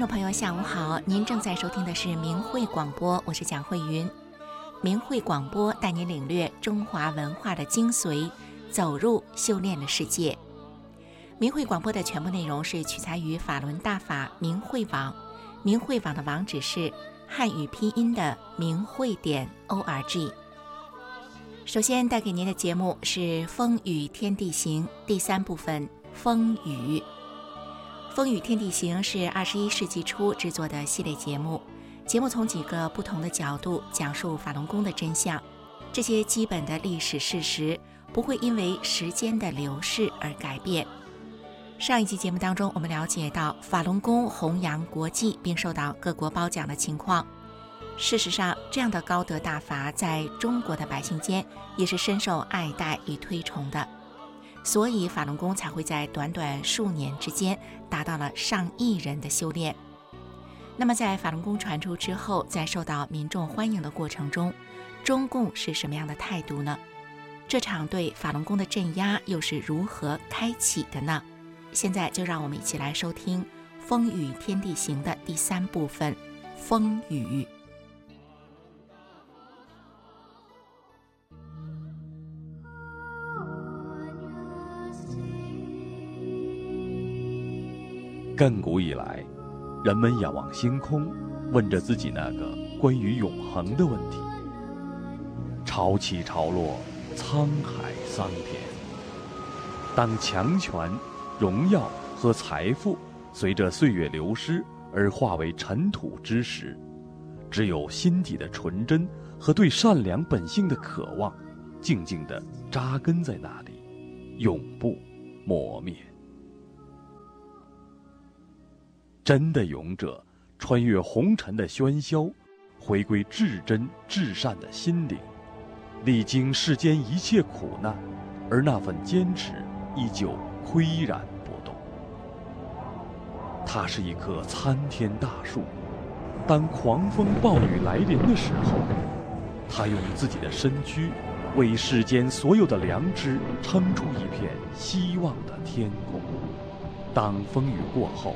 听众朋友，下午好！您正在收听的是明慧广播，我是蒋慧云。明慧广播带您领略中华文化的精髓，走入修炼的世界。明慧广播的全部内容是取材于法轮大法明慧网，明慧网的网址是汉语拼音的明慧点 o r g。首先带给您的节目是《风雨天地行》第三部分《风雨》。《风雨天地行》是二十一世纪初制作的系列节目，节目从几个不同的角度讲述法轮功的真相。这些基本的历史事实不会因为时间的流逝而改变。上一期节目当中，我们了解到法轮功弘扬国际并受到各国褒奖的情况。事实上，这样的高德大法在中国的百姓间也是深受爱戴与推崇的。所以法轮功才会在短短数年之间达到了上亿人的修炼。那么，在法轮功传出之后，在受到民众欢迎的过程中，中共是什么样的态度呢？这场对法轮功的镇压又是如何开启的呢？现在就让我们一起来收听《风雨天地行》的第三部分《风雨》。亘古以来，人们仰望星空，问着自己那个关于永恒的问题。潮起潮落，沧海桑田。当强权、荣耀和财富随着岁月流失而化为尘土之时，只有心底的纯真和对善良本性的渴望，静静地扎根在那里，永不磨灭。真的勇者，穿越红尘的喧嚣，回归至真至善的心灵，历经世间一切苦难，而那份坚持依旧岿然不动。它是一棵参天大树，当狂风暴雨来临的时候，它用自己的身躯，为世间所有的良知撑出一片希望的天空。当风雨过后，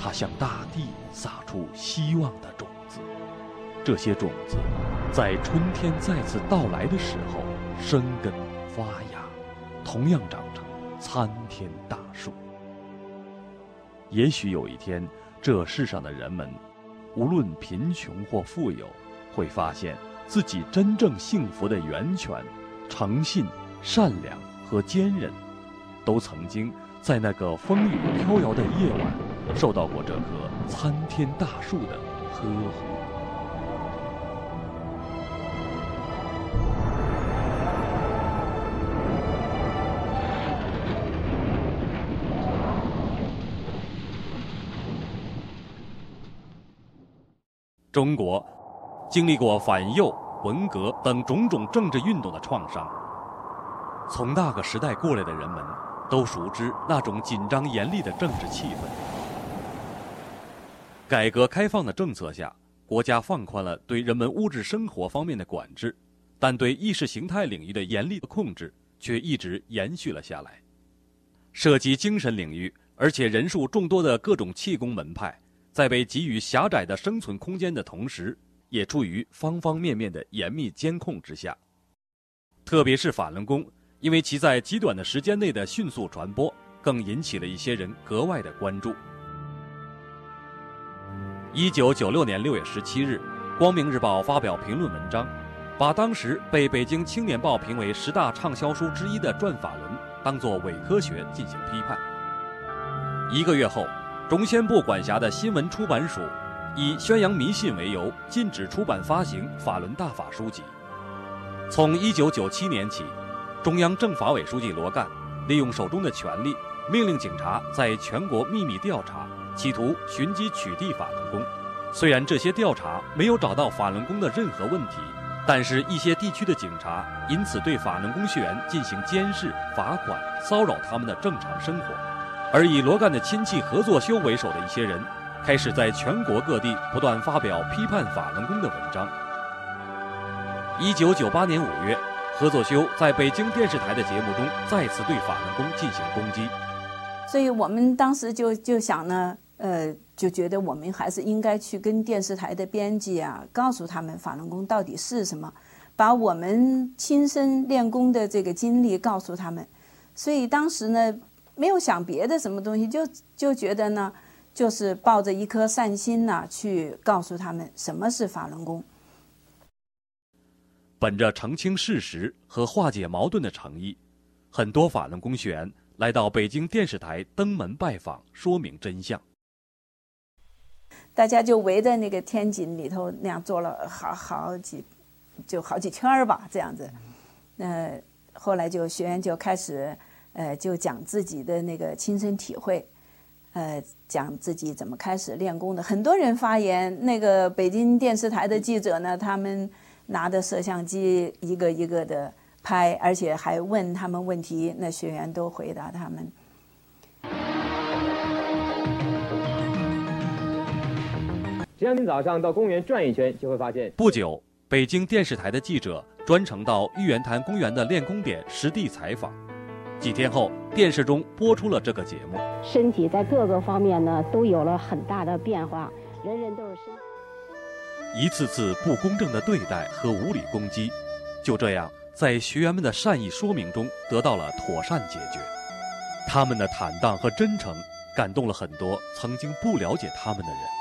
它向大地撒出希望的种子，这些种子在春天再次到来的时候生根发芽，同样长成参天大树。也许有一天，这世上的人们，无论贫穷或富有，会发现自己真正幸福的源泉——诚信、善良和坚韧，都曾经在那个风雨飘摇的夜晚。受到过这棵参天大树的呵护。中国经历过反右、文革等种种政治运动的创伤，从那个时代过来的人们都熟知那种紧张严厉的政治气氛。改革开放的政策下，国家放宽了对人们物质生活方面的管制，但对意识形态领域的严厉的控制却一直延续了下来。涉及精神领域而且人数众多的各种气功门派，在被给予狭窄的生存空间的同时，也处于方方面面的严密监控之下。特别是法轮功，因为其在极短的时间内的迅速传播，更引起了一些人格外的关注。一九九六年六月十七日，《光明日报》发表评论文章，把当时被《北京青年报》评为十大畅销书之一的《转法轮》当作伪科学进行批判。一个月后，中宣部管辖的新闻出版署以宣扬迷信为由，禁止出版发行《法轮大法》书籍。从一九九七年起，中央政法委书记罗干利用手中的权力，命令警察在全国秘密调查。企图寻机取缔法轮功，虽然这些调查没有找到法轮功的任何问题，但是一些地区的警察因此对法轮功学员进行监视、罚款、骚扰他们的正常生活，而以罗干的亲戚合作修为首的一些人，开始在全国各地不断发表批判法轮功的文章。一九九八年五月，合作修在北京电视台的节目中再次对法轮功进行攻击，所以我们当时就就想呢。呃，就觉得我们还是应该去跟电视台的编辑啊，告诉他们法轮功到底是什么，把我们亲身练功的这个经历告诉他们。所以当时呢，没有想别的什么东西，就就觉得呢，就是抱着一颗善心呐，去告诉他们什么是法轮功。本着澄清事实和化解矛盾的诚意，很多法轮功学员来到北京电视台登门拜访，说明真相。大家就围在那个天井里头那样坐了好好几，就好几圈儿吧，这样子。那后来就学员就开始，呃，就讲自己的那个亲身体会，呃，讲自己怎么开始练功的。很多人发言，那个北京电视台的记者呢，他们。拿着摄像机一个一个的拍，而且还问他们问题，那学员都回答他们。只要您早上到公园转一圈，就会发现。不久，北京电视台的记者专程到玉渊潭公园的练功点实地采访。几天后，电视中播出了这个节目。身体在各个方面呢都有了很大的变化，人人都是身。一次次不公正的对待和无理攻击，就这样在学员们的善意说明中得到了妥善解决。他们的坦荡和真诚感动了很多曾经不了解他们的人。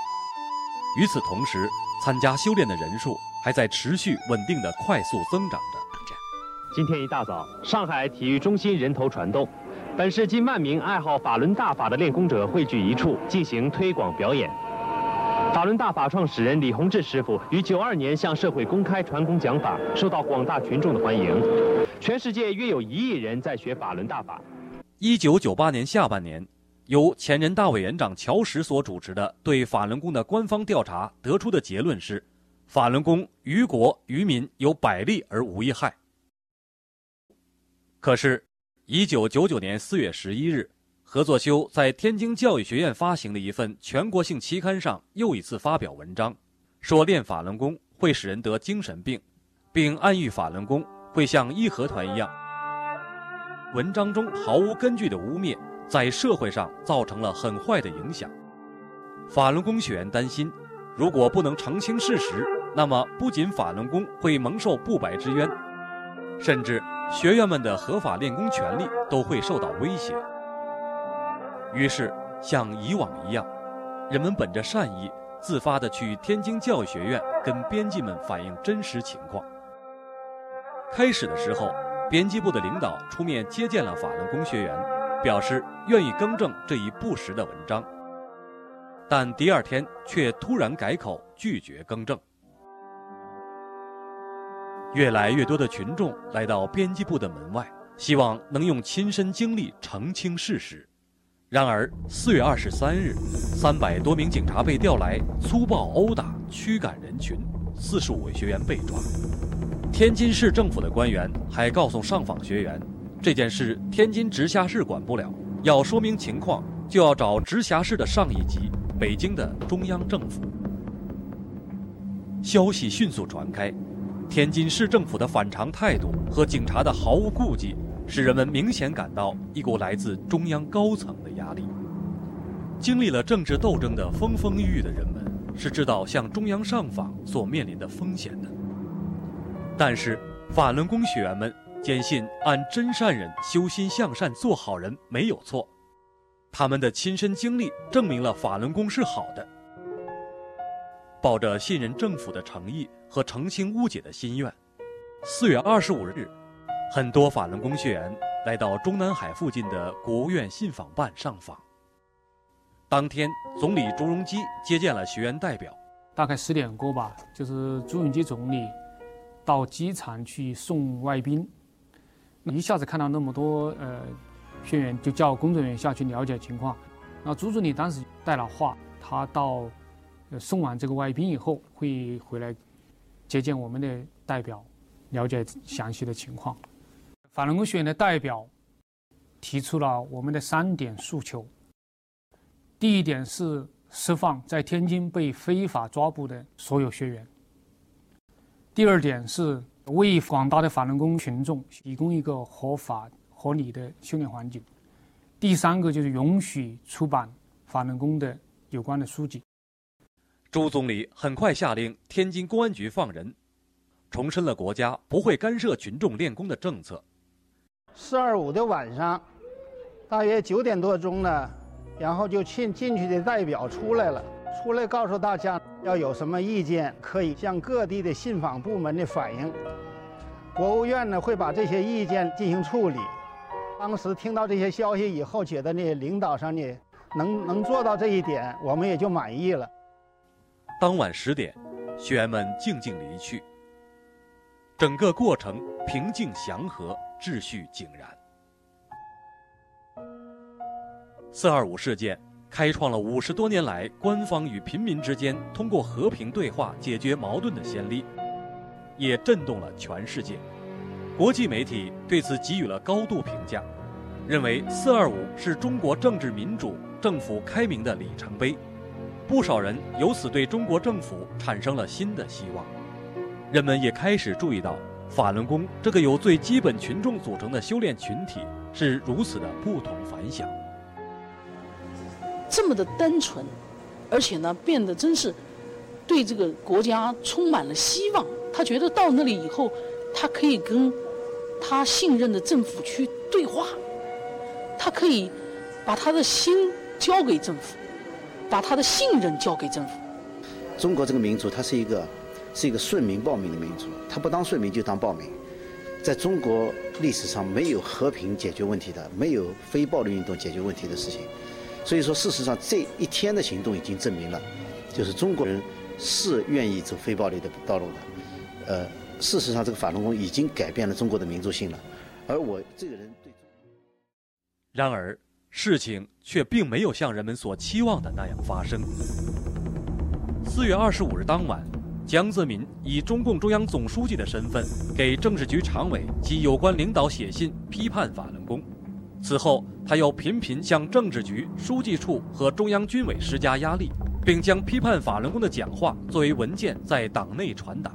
与此同时，参加修炼的人数还在持续稳定的快速增长着。今天一大早，上海体育中心人头攒动，本市近万名爱好法轮大法的练功者汇聚一处进行推广表演。法轮大法创始人李洪志师傅于九二年向社会公开传功讲法，受到广大群众的欢迎。全世界约有一亿人在学法轮大法。一九九八年下半年，由前人大委员长乔石所主持的对法轮功的官方调查得出的结论是：法轮功于国于民有百利而无一害。可是，一九九九年四月十一日。何作修在天津教育学院发行的一份全国性期刊上又一次发表文章，说练法轮功会使人得精神病，并暗喻法轮功会像义和团一样。文章中毫无根据的污蔑，在社会上造成了很坏的影响。法轮功学员担心，如果不能澄清事实，那么不仅法轮功会蒙受不白之冤，甚至学员们的合法练功权利都会受到威胁。于是，像以往一样，人们本着善意，自发地去天津教育学院跟编辑们反映真实情况。开始的时候，编辑部的领导出面接见了法轮功学员，表示愿意更正这一不实的文章，但第二天却突然改口，拒绝更正。越来越多的群众来到编辑部的门外，希望能用亲身经历澄清事实。然而，四月二十三日，三百多名警察被调来，粗暴殴打、驱赶人群，四十五位学员被抓。天津市政府的官员还告诉上访学员，这件事天津直辖市管不了，要说明情况就要找直辖市的上一级——北京的中央政府。消息迅速传开，天津市政府的反常态度和警察的毫无顾忌。使人们明显感到一股来自中央高层的压力。经历了政治斗争的风风雨雨的人们是知道向中央上访所面临的风险的。但是法轮功学员们坚信按真善人修心向善做好人没有错，他们的亲身经历证明了法轮功是好的。抱着信任政府的诚意和澄清误解的心愿，四月二十五日。很多法轮功学员来到中南海附近的国务院信访办上访。当天，总理朱镕基接见了学员代表。大概十点过吧，就是朱镕基总理到机场去送外宾，一下子看到那么多呃学员，就叫工作人员下去了解情况。那朱总理当时带了话，他到呃送完这个外宾以后，会回来接见我们的代表，了解详细的情况。法轮功学院的代表提出了我们的三点诉求。第一点是释放在天津被非法抓捕的所有学员。第二点是为广大的法轮功群众提供一个合法合理的修炼环境。第三个就是允许出版法轮功的有关的书籍。朱总理很快下令天津公安局放人，重申了国家不会干涉群众练功的政策。四二五的晚上，大约九点多钟呢，然后就进进去的代表出来了，出来告诉大家要有什么意见，可以向各地的信访部门的反映，国务院呢会把这些意见进行处理。当时听到这些消息以后，觉得呢领导上呢能能做到这一点，我们也就满意了。当晚十点，学员们静静离去。整个过程平静祥和，秩序井然。四二五事件开创了五十多年来官方与平民之间通过和平对话解决矛盾的先例，也震动了全世界。国际媒体对此给予了高度评价，认为四二五是中国政治民主、政府开明的里程碑。不少人由此对中国政府产生了新的希望，人们也开始注意到法轮功这个由最基本群众组成的修炼群体是如此的不同凡响，这么的单纯，而且呢变得真是对这个国家充满了希望。他觉得到那里以后，他可以跟他信任的政府去对话，他可以把他的心交给政府。把他的信任交给政府。中国这个民族，它是一个是一个顺民暴民的民族，他不当顺民就当暴民。在中国历史上，没有和平解决问题的，没有非暴力运动解决问题的事情。所以说，事实上这一天的行动已经证明了，就是中国人是愿意走非暴力的道路的。呃，事实上，这个法轮功已经改变了中国的民族性了。而我这个人对，然而。事情却并没有像人们所期望的那样发生。四月二十五日当晚，江泽民以中共中央总书记的身份给政治局常委及有关领导写信批判法轮功。此后，他又频频向政治局、书记处和中央军委施加压力，并将批判法轮功的讲话作为文件在党内传达。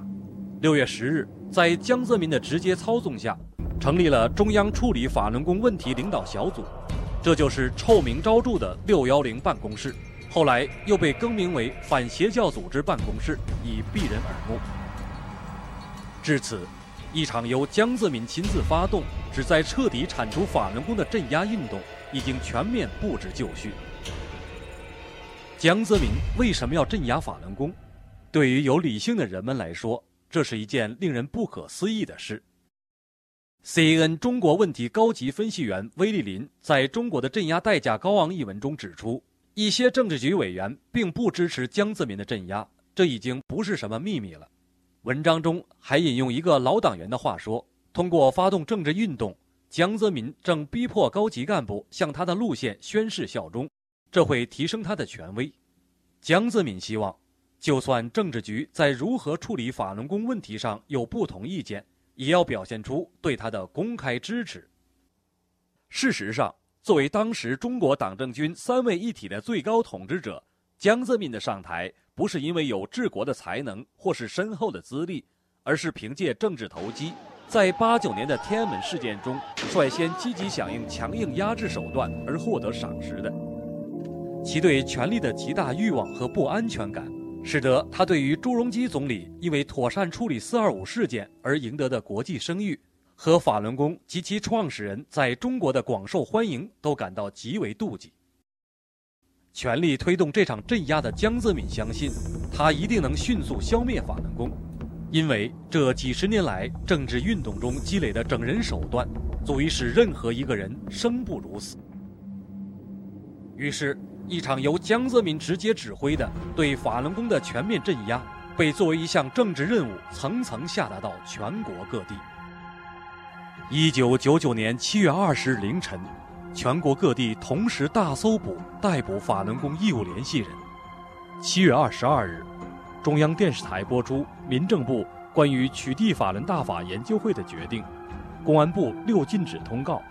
六月十日，在江泽民的直接操纵下，成立了中央处理法轮功问题领导小组。这就是臭名昭著的六幺零办公室，后来又被更名为反邪教组织办公室，以避人耳目。至此，一场由江泽民亲自发动、旨在彻底铲除法轮功的镇压运动，已经全面布置就绪。江泽民为什么要镇压法轮功？对于有理性的人们来说，这是一件令人不可思议的事。CNN 中国问题高级分析员威利林在中国的镇压代价高昂一文中指出，一些政治局委员并不支持江泽民的镇压，这已经不是什么秘密了。文章中还引用一个老党员的话说：“通过发动政治运动，江泽民正逼迫高级干部向他的路线宣誓效忠，这会提升他的权威。”江泽民希望，就算政治局在如何处理法轮功问题上有不同意见。也要表现出对他的公开支持。事实上，作为当时中国党政军三位一体的最高统治者，江泽民的上台不是因为有治国的才能或是深厚的资历，而是凭借政治投机，在八九年的天安门事件中率先积极响应强硬压制手段而获得赏识的。其对权力的极大欲望和不安全感。使得他对于朱镕基总理因为妥善处理“四二五”事件而赢得的国际声誉，和法轮功及其创始人在中国的广受欢迎都感到极为妒忌。全力推动这场镇压的江泽民相信，他一定能迅速消灭法轮功，因为这几十年来政治运动中积累的整人手段，足以使任何一个人生不如死。于是。一场由江泽民直接指挥的对法轮功的全面镇压，被作为一项政治任务层层下达到全国各地。一九九九年七月二十日凌晨，全国各地同时大搜捕、逮捕法轮功义务联系人。七月二十二日，中央电视台播出民政部关于取缔法轮大法研究会的决定，公安部六禁止通告。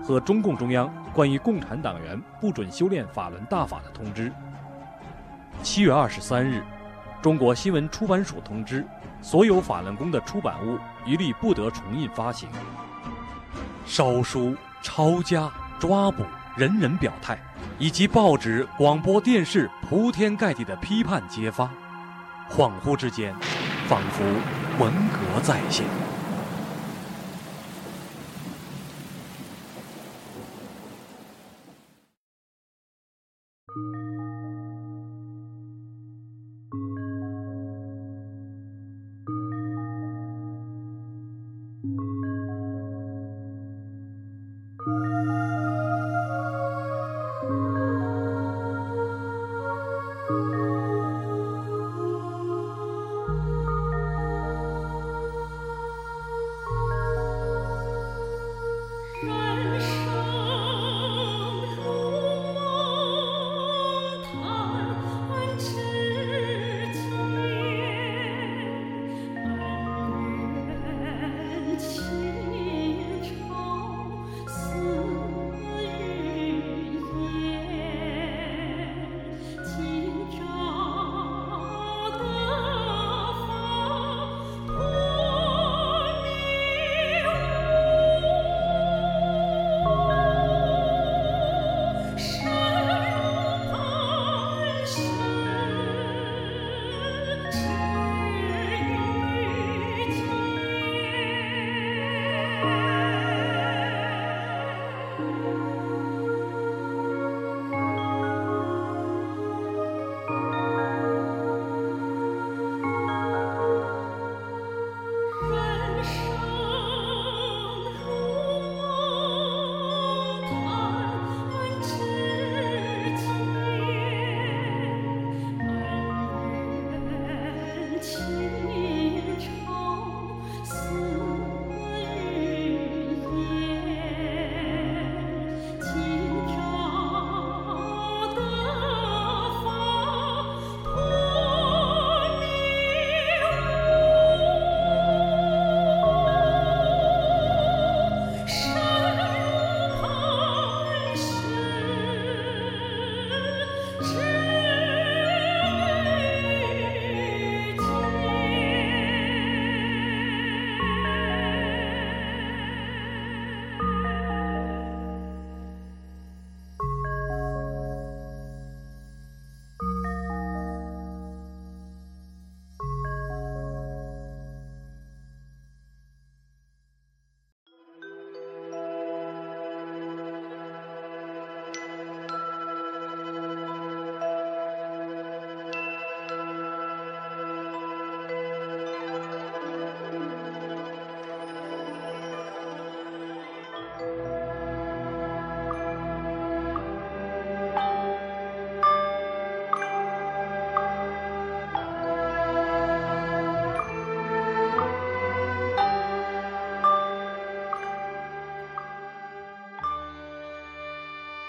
和中共中央关于共产党员不准修炼法轮大法的通知。七月二十三日，中国新闻出版署通知，所有法轮功的出版物一律不得重印发行。烧书、抄家、抓捕，人人表态，以及报纸、广播电视铺天盖地的批判揭发，恍惚之间，仿佛文革再现。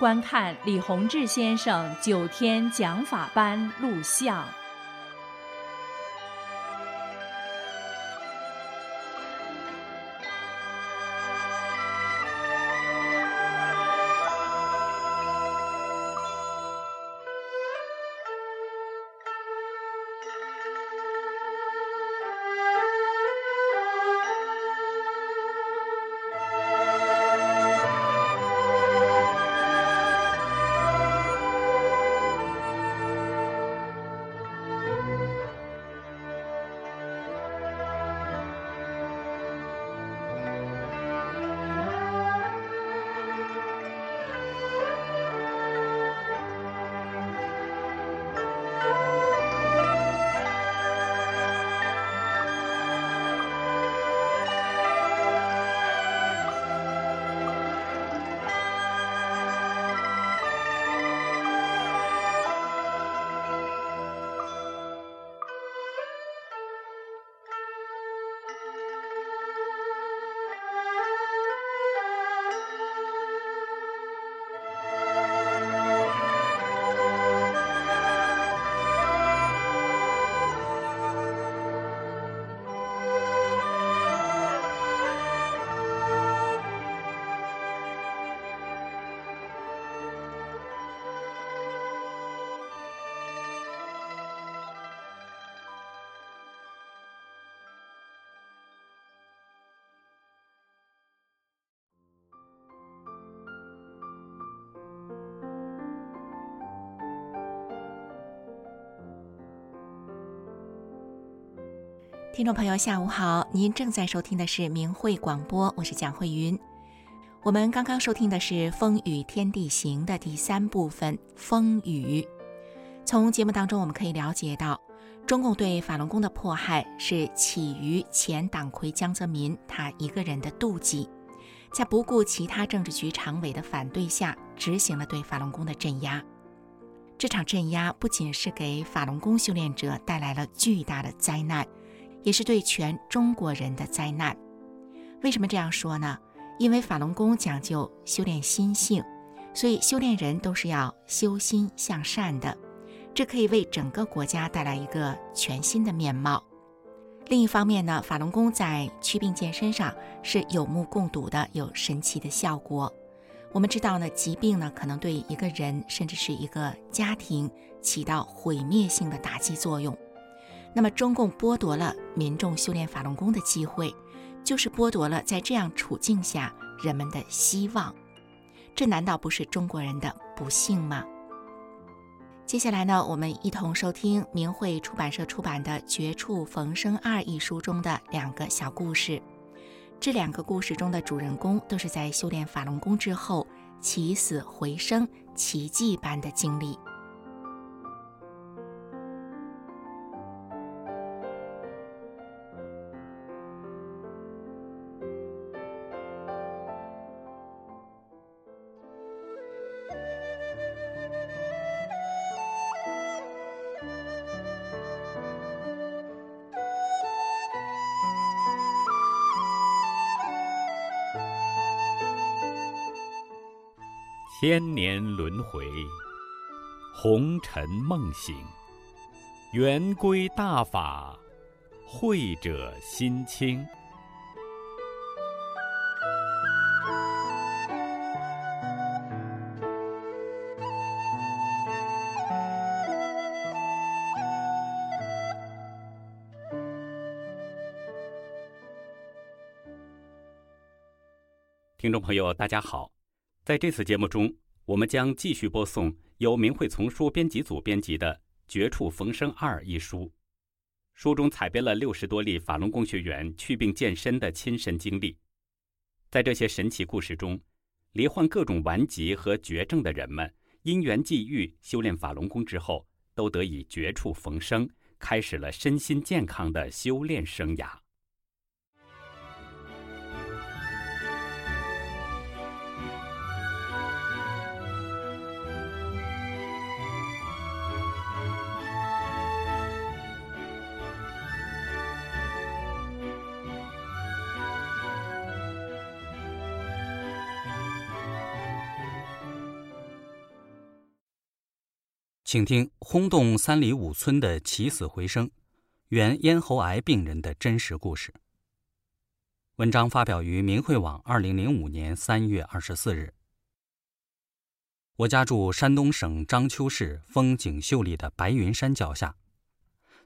观看李洪志先生九天讲法班录像。听众朋友，下午好！您正在收听的是明慧广播，我是蒋慧云。我们刚刚收听的是《风雨天地行》的第三部分“风雨”。从节目当中，我们可以了解到，中共对法轮功的迫害是起于前党魁江泽民他一个人的妒忌，在不顾其他政治局常委的反对下，执行了对法轮功的镇压。这场镇压不仅是给法轮功修炼者带来了巨大的灾难。也是对全中国人的灾难。为什么这样说呢？因为法轮功讲究修炼心性，所以修炼人都是要修心向善的。这可以为整个国家带来一个全新的面貌。另一方面呢，法轮功在祛病健身上是有目共睹的，有神奇的效果。我们知道呢，疾病呢可能对一个人甚至是一个家庭起到毁灭性的打击作用。那么，中共剥夺了民众修炼法轮功的机会，就是剥夺了在这样处境下人们的希望。这难道不是中国人的不幸吗？接下来呢，我们一同收听明慧出版社出版的《绝处逢生二》一书中的两个小故事。这两个故事中的主人公都是在修炼法轮功之后起死回生、奇迹般的经历。千年轮回，红尘梦醒，圆归大法，慧者心清。听众朋友，大家好，在这次节目中，我们将继续播送由明慧丛书编辑组编辑的《绝处逢生二》一书。书中采编了六十多例法轮功学员祛病健身的亲身经历。在这些神奇故事中，罹患各种顽疾和绝症的人们，因缘际遇修炼法轮功之后，都得以绝处逢生，开始了身心健康的修炼生涯。请听轰动三里五村的起死回生，原咽喉癌病人的真实故事。文章发表于明慧网，二零零五年三月二十四日。我家住山东省章丘市风景秀丽的白云山脚下。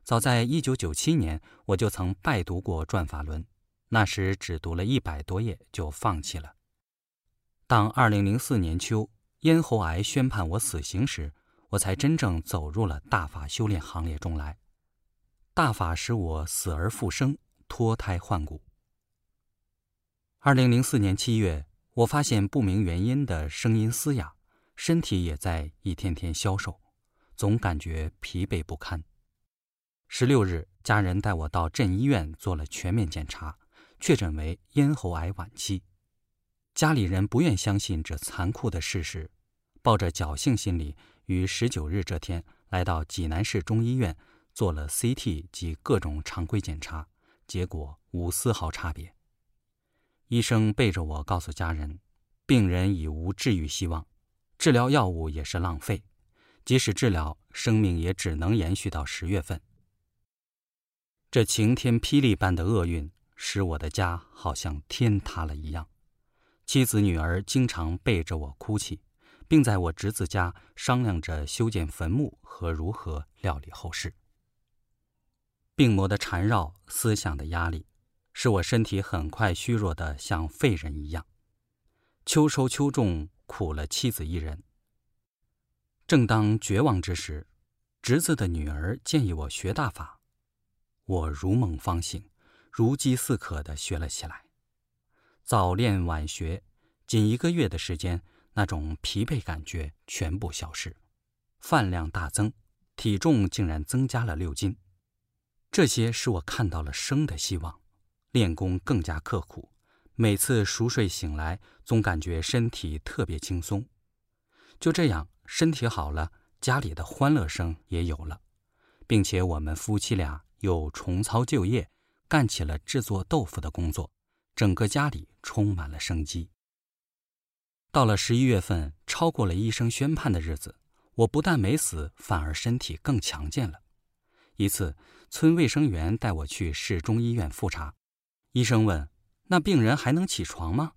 早在一九九七年，我就曾拜读过《转法轮》，那时只读了一百多页就放弃了。当二零零四年秋咽喉癌宣判我死刑时，我才真正走入了大法修炼行列中来。大法使我死而复生，脱胎换骨。二零零四年七月，我发现不明原因的声音嘶哑，身体也在一天天消瘦，总感觉疲惫不堪。十六日，家人带我到镇医院做了全面检查，确诊为咽喉癌晚期。家里人不愿相信这残酷的事实，抱着侥幸心理。于十九日这天来到济南市中医院做了 CT 及各种常规检查，结果无丝毫差别。医生背着我告诉家人，病人已无治愈希望，治疗药物也是浪费，即使治疗，生命也只能延续到十月份。这晴天霹雳般的厄运，使我的家好像天塌了一样，妻子女儿经常背着我哭泣。并在我侄子家商量着修建坟墓和如何料理后事。病魔的缠绕、思想的压力，使我身体很快虚弱的像废人一样。秋收秋种，苦了妻子一人。正当绝望之时，侄子的女儿建议我学大法，我如梦方醒，如饥似渴的学了起来。早练晚学，仅一个月的时间。那种疲惫感觉全部消失，饭量大增，体重竟然增加了六斤。这些使我看到了生的希望，练功更加刻苦。每次熟睡醒来，总感觉身体特别轻松。就这样，身体好了，家里的欢乐声也有了，并且我们夫妻俩又重操旧业，干起了制作豆腐的工作，整个家里充满了生机。到了十一月份，超过了医生宣判的日子，我不但没死，反而身体更强健了。一次，村卫生员带我去市中医院复查，医生问：“那病人还能起床吗？”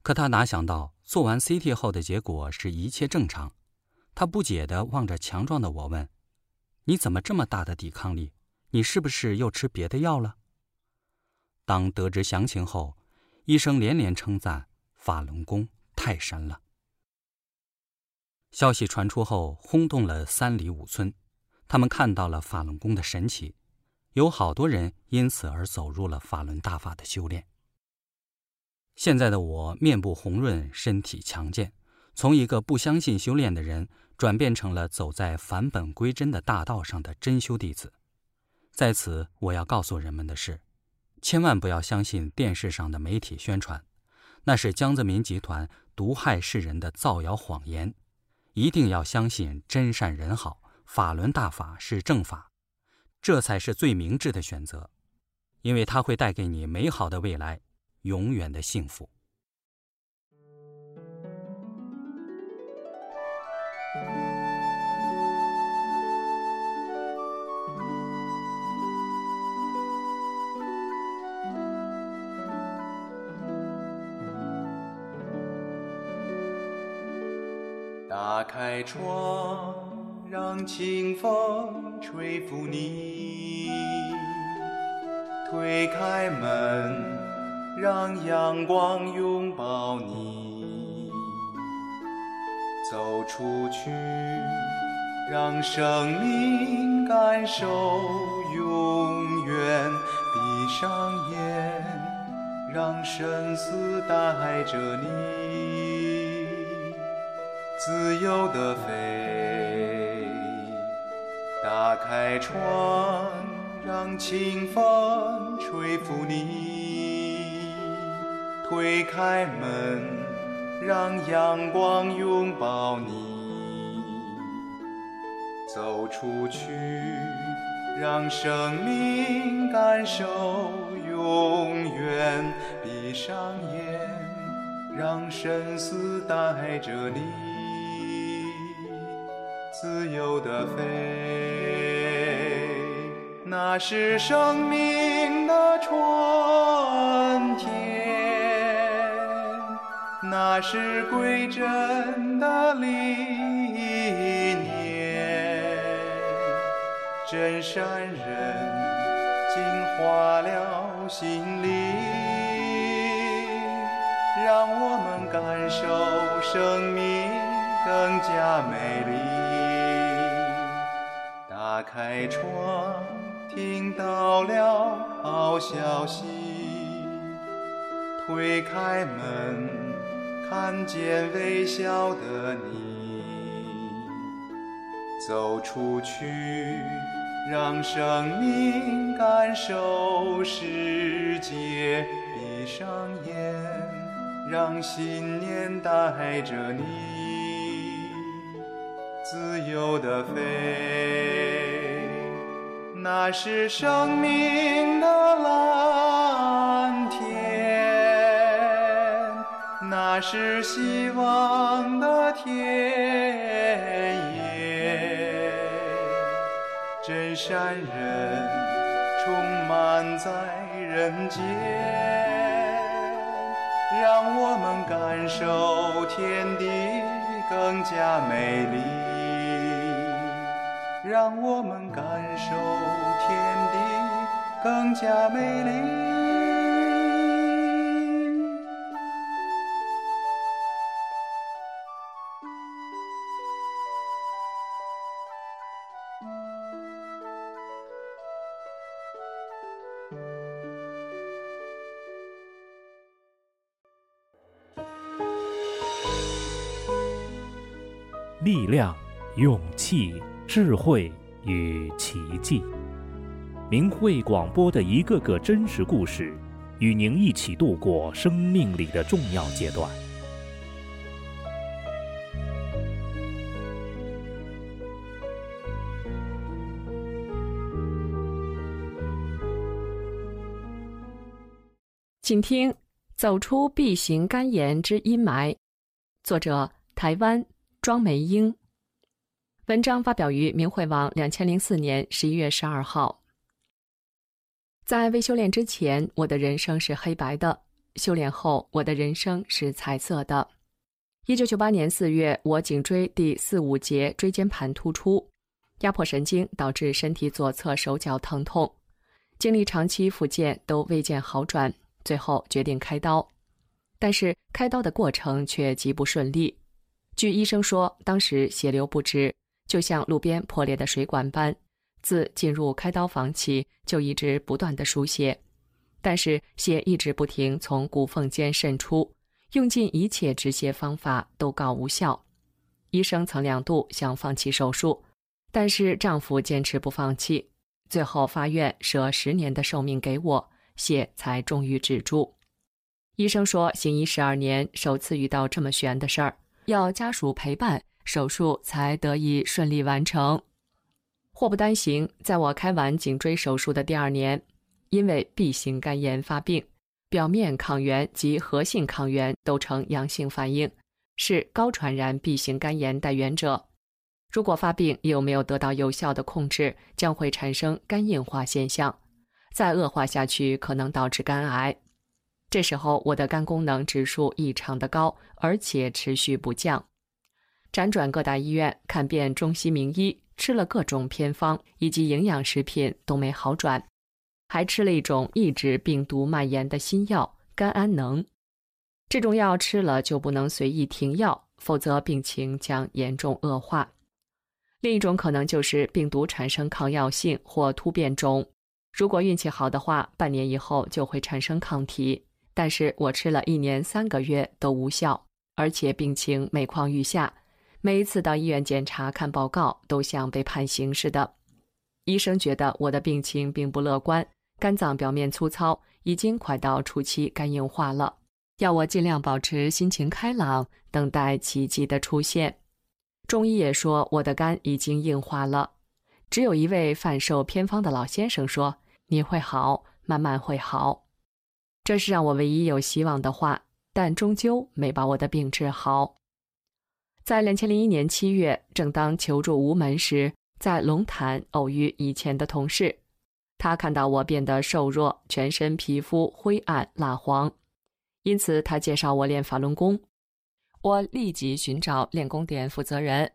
可他哪想到，做完 CT 后的结果是一切正常。他不解地望着强壮的我问：“你怎么这么大的抵抗力？你是不是又吃别的药了？”当得知详情后，医生连连称赞法轮功。太神了！消息传出后，轰动了三里五村。他们看到了法轮功的神奇，有好多人因此而走入了法轮大法的修炼。现在的我面部红润，身体强健，从一个不相信修炼的人，转变成了走在返本归真的大道上的真修弟子。在此，我要告诉人们的是，千万不要相信电视上的媒体宣传，那是江泽民集团。毒害世人的造谣谎言，一定要相信真善人好，法轮大法是正法，这才是最明智的选择，因为它会带给你美好的未来，永远的幸福。打开窗，让清风吹拂你；推开门，让阳光拥抱你。走出去，让生命感受永远。闭上眼，让生死带着你。自由的飞，打开窗，让清风吹拂你；推开门，让阳光拥抱你。走出去，让生命感受永远。闭上眼，让生死带着你。自由的飞，那是生命的春天，那是归真的理念。真善人净化了心灵，让我们感受生命更加美丽。开窗，听到了好消息；推开门，看见微笑的你。走出去，让生命感受世界。闭上眼，让信念带着你，自由的飞。那是生命的蓝天，那是希望的田野。真善人充满在人间，让我们感受天地更加美丽。让我们感受天地更加美丽。力量，勇气。智慧与奇迹，明慧广播的一个个真实故事，与您一起度过生命里的重要阶段。请听《走出 B 型肝炎之阴霾》，作者台湾庄梅英。文章发表于明慧网，两千零四年十一月十二号。在未修炼之前，我的人生是黑白的；修炼后，我的人生是彩色的。一九九八年四月，我颈椎第四五节椎间盘突出，压迫神经，导致身体左侧手脚疼痛。经历长期复健都未见好转，最后决定开刀。但是开刀的过程却极不顺利。据医生说，当时血流不止。就像路边破裂的水管般，自进入开刀房起就一直不断的输血，但是血一直不停从骨缝间渗出，用尽一切止血方法都告无效。医生曾两度想放弃手术，但是丈夫坚持不放弃，最后发愿舍十年的寿命给我，血才终于止住。医生说，行医十二年，首次遇到这么悬的事儿，要家属陪伴。手术才得以顺利完成。祸不单行，在我开完颈椎手术的第二年，因为 B 型肝炎发病，表面抗原及核性抗原都呈阳性反应，是高传染 B 型肝炎带源者。如果发病又没有得到有效的控制，将会产生肝硬化现象，再恶化下去可能导致肝癌。这时候我的肝功能指数异常的高，而且持续不降。辗转各大医院，看遍中西名医，吃了各种偏方以及营养食品都没好转，还吃了一种抑制病毒蔓延的新药甘安能。这种药吃了就不能随意停药，否则病情将严重恶化。另一种可能就是病毒产生抗药性或突变种，如果运气好的话，半年以后就会产生抗体。但是我吃了一年三个月都无效，而且病情每况愈下。每一次到医院检查看报告，都像被判刑似的。医生觉得我的病情并不乐观，肝脏表面粗糙，已经快到初期肝硬化了，要我尽量保持心情开朗，等待奇迹的出现。中医也说我的肝已经硬化了。只有一位贩售偏方的老先生说：“你会好，慢慢会好。”这是让我唯一有希望的话，但终究没把我的病治好。在两千零一年七月，正当求助无门时，在龙潭偶遇以前的同事。他看到我变得瘦弱，全身皮肤灰暗蜡黄，因此他介绍我练法轮功。我立即寻找练功点负责人，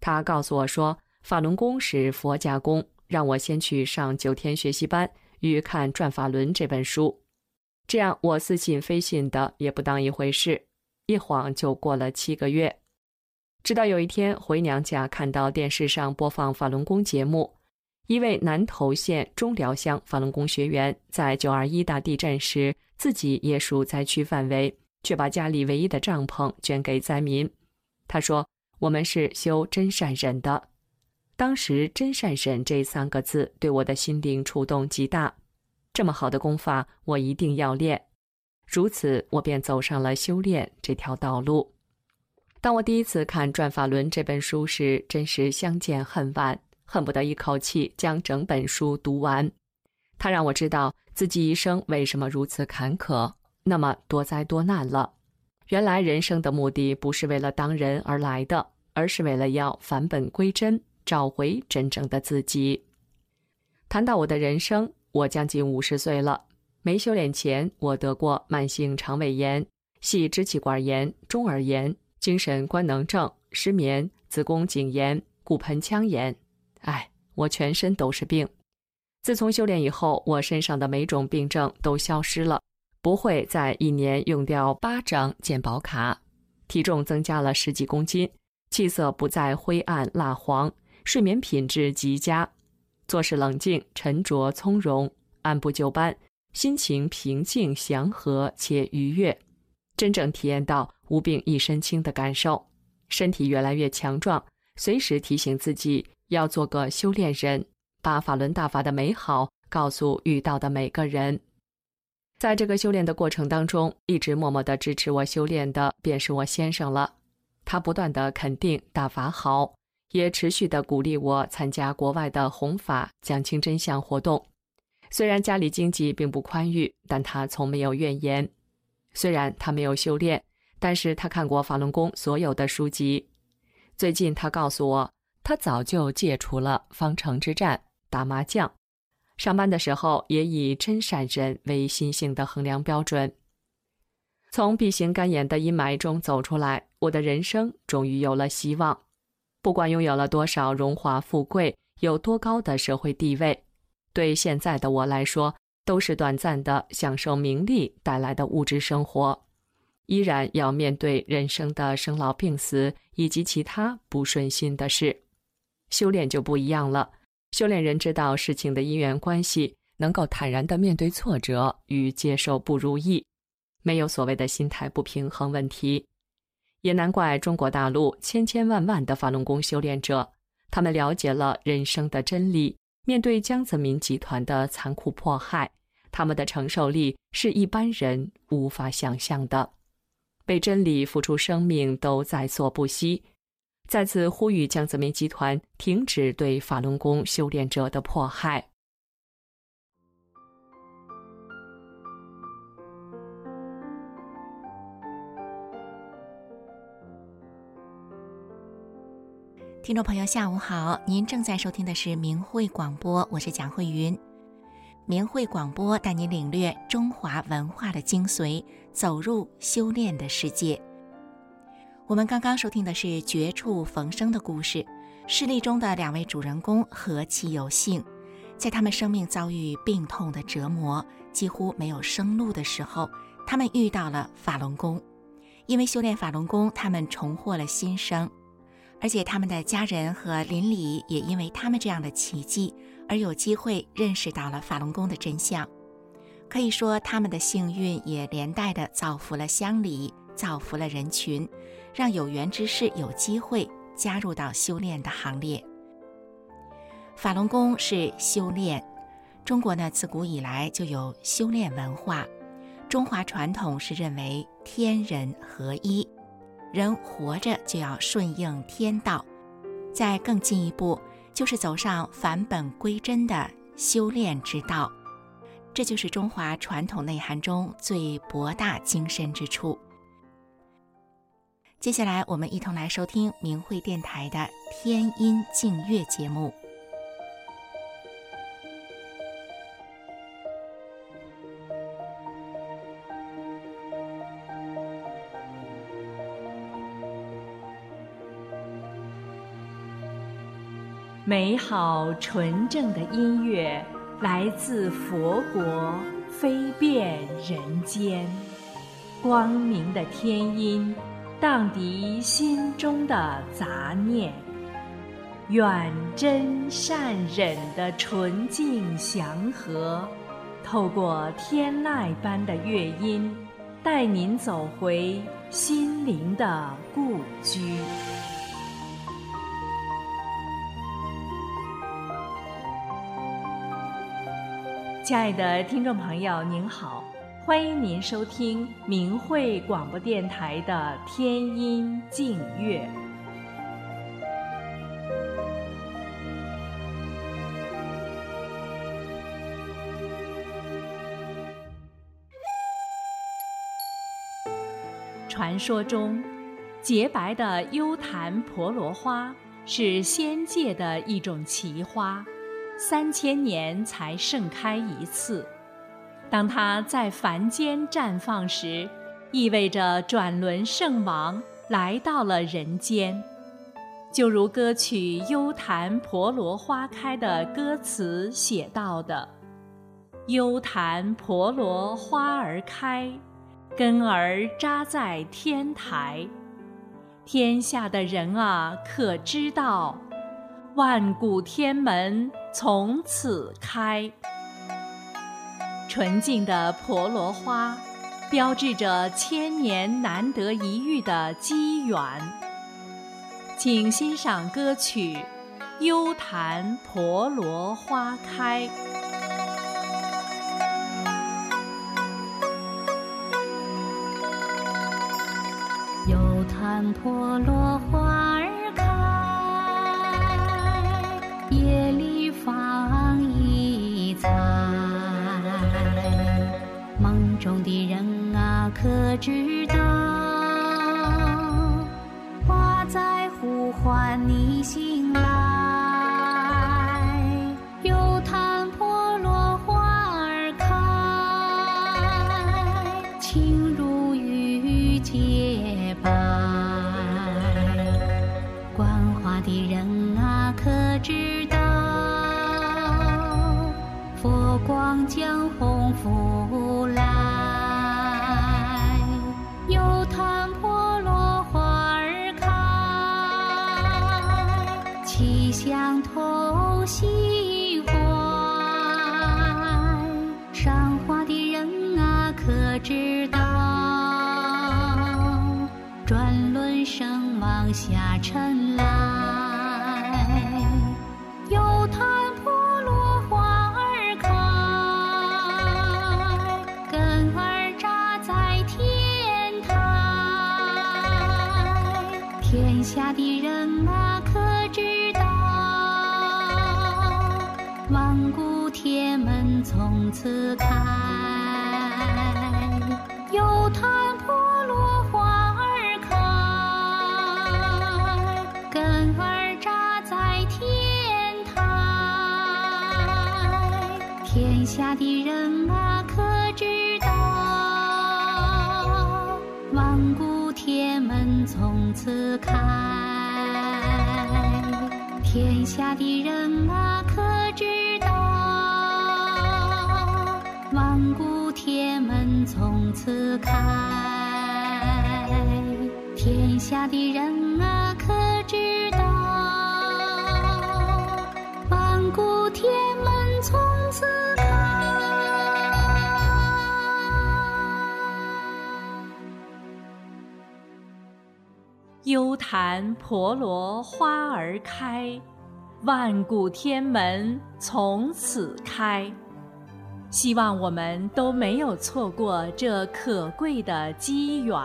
他告诉我说，法轮功是佛家功，让我先去上九天学习班与看《转法轮》这本书。这样我似信非信的也不当一回事，一晃就过了七个月。直到有一天回娘家，看到电视上播放法轮功节目，一位南投县中寮乡法轮功学员在九二一大地震时，自己也属灾区范围，却把家里唯一的帐篷捐给灾民。他说：“我们是修真善忍的。”当时“真善忍”这三个字对我的心灵触动极大。这么好的功法，我一定要练。如此，我便走上了修炼这条道路。当我第一次看《转法轮》这本书时，真是相见恨晚，恨不得一口气将整本书读完。它让我知道自己一生为什么如此坎坷，那么多灾多难了。原来人生的目的不是为了当人而来的，而是为了要返本归真，找回真正的自己。谈到我的人生，我将近五十岁了。没修炼前，我得过慢性肠胃炎、系支气管炎、中耳炎。精神官能症、失眠、子宫颈炎、骨盆腔炎，哎，我全身都是病。自从修炼以后，我身上的每种病症都消失了，不会再一年用掉八张健保卡，体重增加了十几公斤，气色不再灰暗蜡黄，睡眠品质极佳，做事冷静沉着从容，按部就班，心情平静祥和且愉悦。真正体验到无病一身轻的感受，身体越来越强壮。随时提醒自己要做个修炼人，把法轮大法的美好告诉遇到的每个人。在这个修炼的过程当中，一直默默的支持我修炼的便是我先生了。他不断的肯定大法好，也持续的鼓励我参加国外的弘法讲清真相活动。虽然家里经济并不宽裕，但他从没有怨言。虽然他没有修炼，但是他看过法轮功所有的书籍。最近他告诉我，他早就戒除了方城之战、打麻将，上班的时候也以真善人为心性的衡量标准。从 B 型肝炎的阴霾中走出来，我的人生终于有了希望。不管拥有了多少荣华富贵，有多高的社会地位，对现在的我来说。都是短暂的享受名利带来的物质生活，依然要面对人生的生老病死以及其他不顺心的事。修炼就不一样了，修炼人知道事情的因缘关系，能够坦然的面对挫折与接受不如意，没有所谓的心态不平衡问题。也难怪中国大陆千千万万的法轮功修炼者，他们了解了人生的真理。面对江泽民集团的残酷迫害，他们的承受力是一般人无法想象的。为真理付出生命都在所不惜。再次呼吁江泽民集团停止对法轮功修炼者的迫害。听众朋友，下午好！您正在收听的是明慧广播，我是蒋慧云。明慧广播带您领略中华文化的精髓，走入修炼的世界。我们刚刚收听的是绝处逢生的故事。事例中的两位主人公何其有幸，在他们生命遭遇病痛的折磨，几乎没有生路的时候，他们遇到了法轮功。因为修炼法轮功，他们重获了新生，而且他们的家人和邻里也因为他们这样的奇迹而有机会认识到了法轮功的真相。可以说，他们的幸运也连带的造福了乡里，造福了人群，让有缘之士有机会加入到修炼的行列。法轮功是修炼，中国呢自古以来就有修炼文化。中华传统是认为天人合一，人活着就要顺应天道，再更进一步就是走上返本归真的修炼之道。这就是中华传统内涵中最博大精深之处。接下来，我们一同来收听明慧电台的天音净月节目。美好纯正的音乐。来自佛国，飞遍人间，光明的天音，荡涤心中的杂念。远真善忍的纯净祥和，透过天籁般的乐音，带您走回心灵的故居。亲爱的听众朋友，您好，欢迎您收听明慧广播电台的天音静月。传说中，洁白的幽檀婆罗花是仙界的一种奇花。三千年才盛开一次，当它在凡间绽放时，意味着转轮圣王来到了人间。就如歌曲《幽檀婆罗花开》的歌词写到的：“幽檀婆罗花儿开，根儿扎在天台，天下的人啊，可知道，万古天门。”从此开，纯净的婆罗花，标志着千年难得一遇的机缘。请欣赏歌曲《幽檀婆罗花开》。幽檀婆罗花儿开，中的人啊，可知道？花在呼唤你醒来，天下的人啊，可知道？万古。古天门从此开，天下的人啊可知道？万古天门从此开，天下的人幽檀婆罗花儿开，万古天门从此开。希望我们都没有错过这可贵的机缘。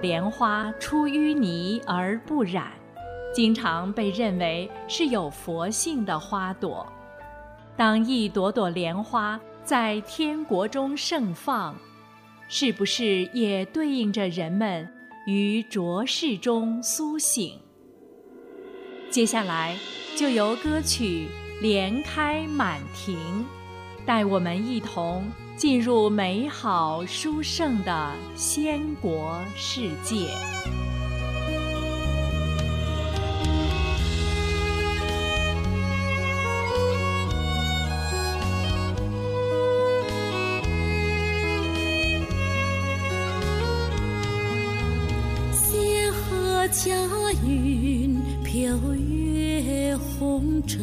莲花出淤泥而不染，经常被认为是有佛性的花朵。当一朵朵莲花在天国中盛放，是不是也对应着人们于浊世中苏醒？接下来就由歌曲《莲开满庭》，带我们一同进入美好殊胜的仙国世界。红尘，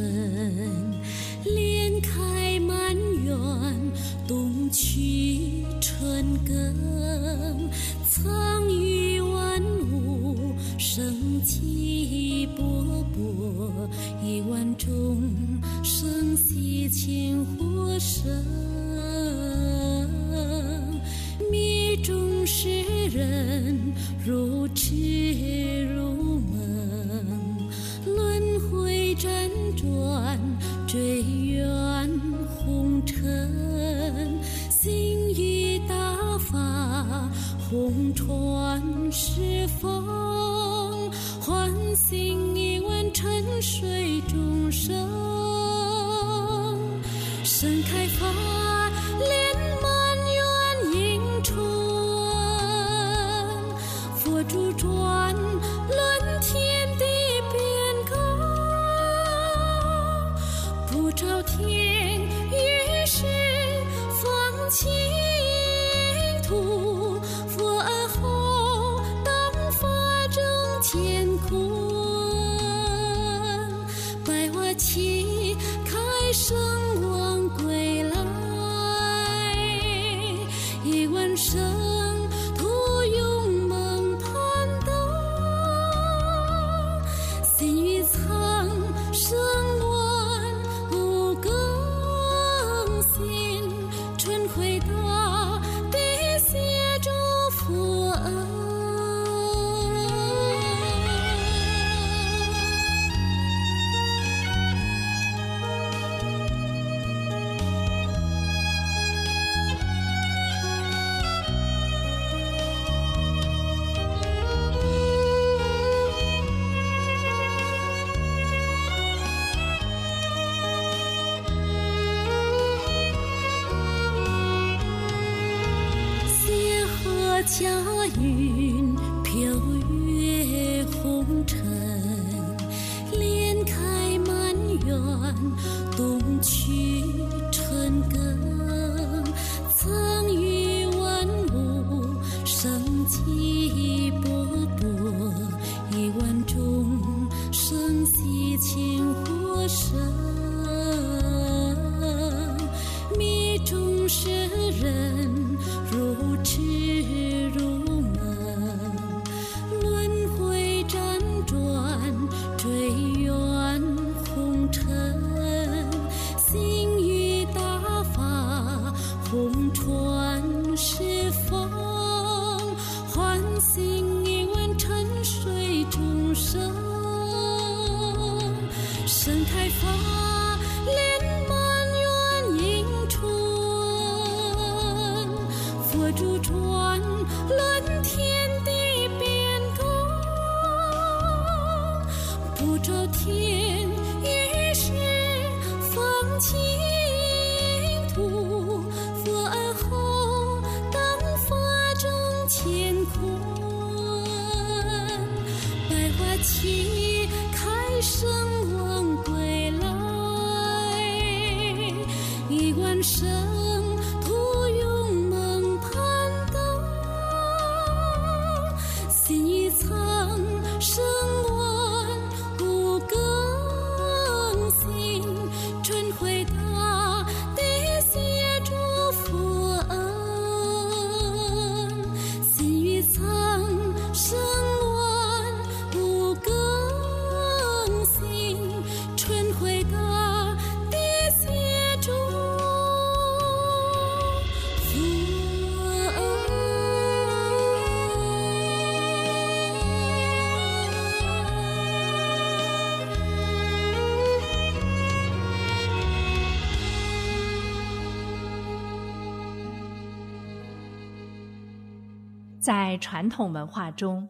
在传统文化中，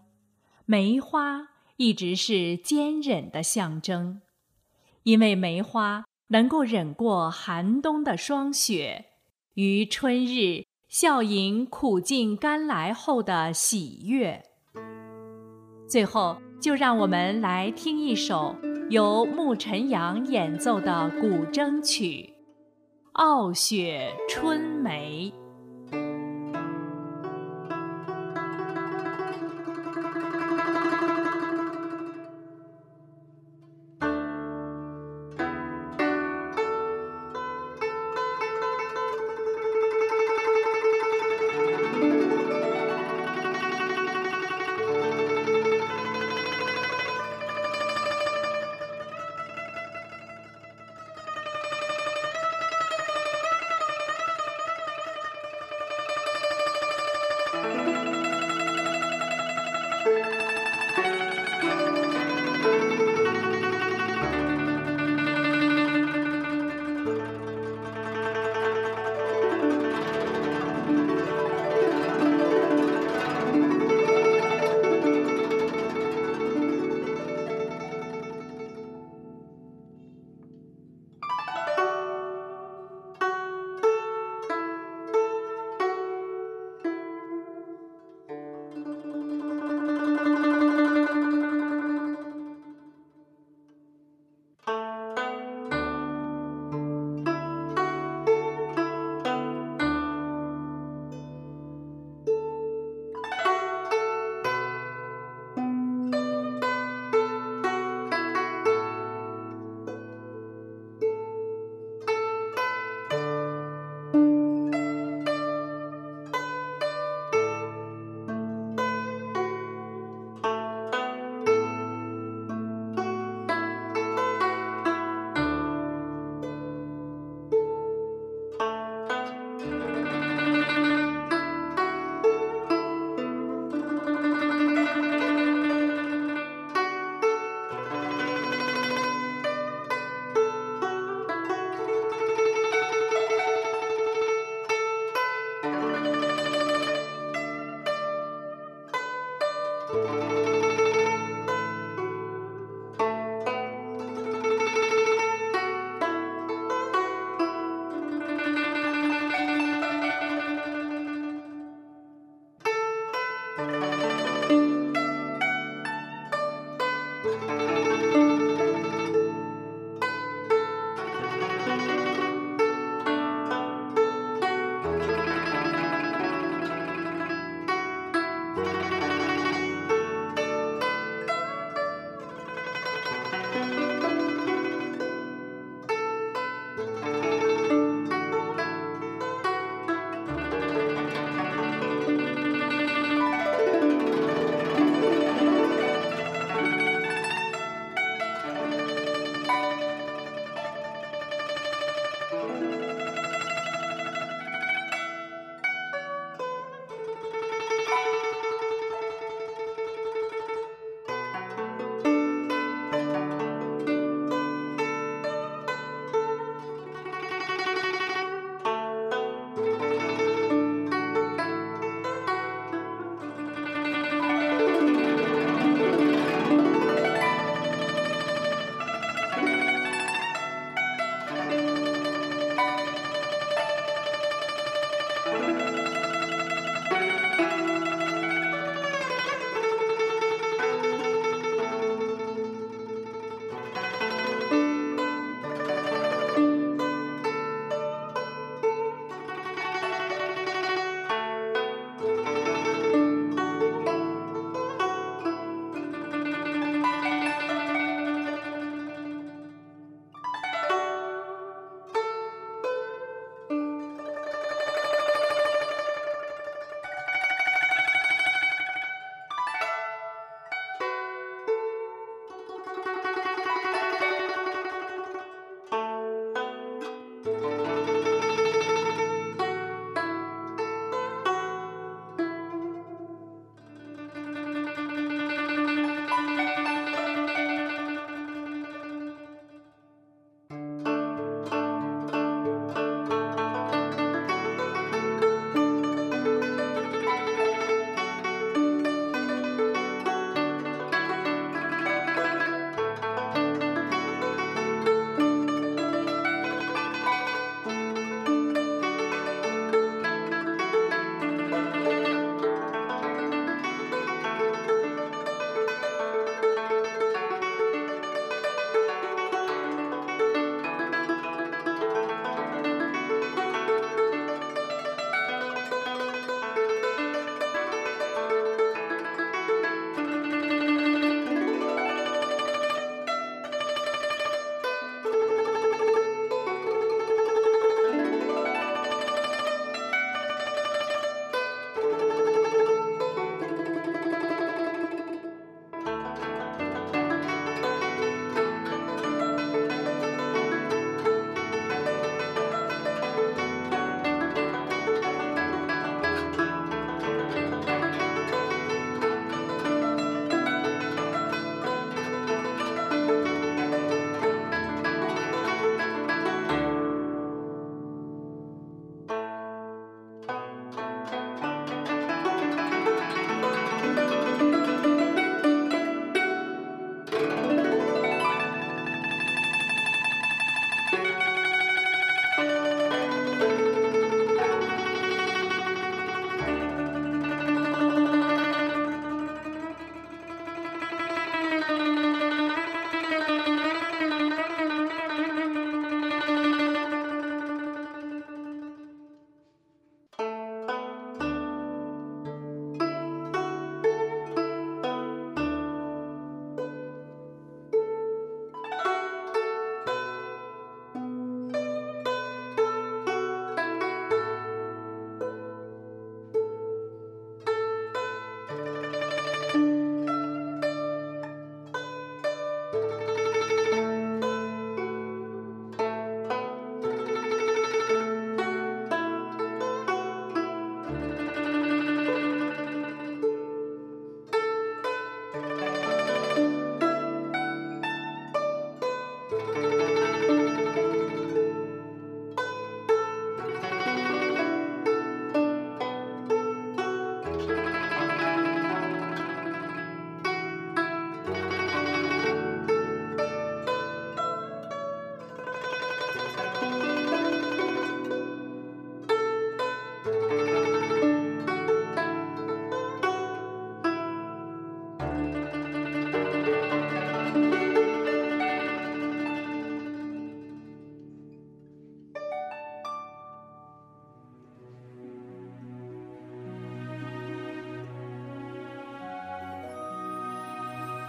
梅花一直是坚忍的象征，因为梅花能够忍过寒冬的霜雪，于春日笑迎苦尽甘来后的喜悦。最后，就让我们来听一首由穆晨阳演奏的古筝曲《傲雪春梅》。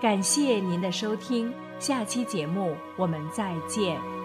感谢您的收听，下期节目我们再见。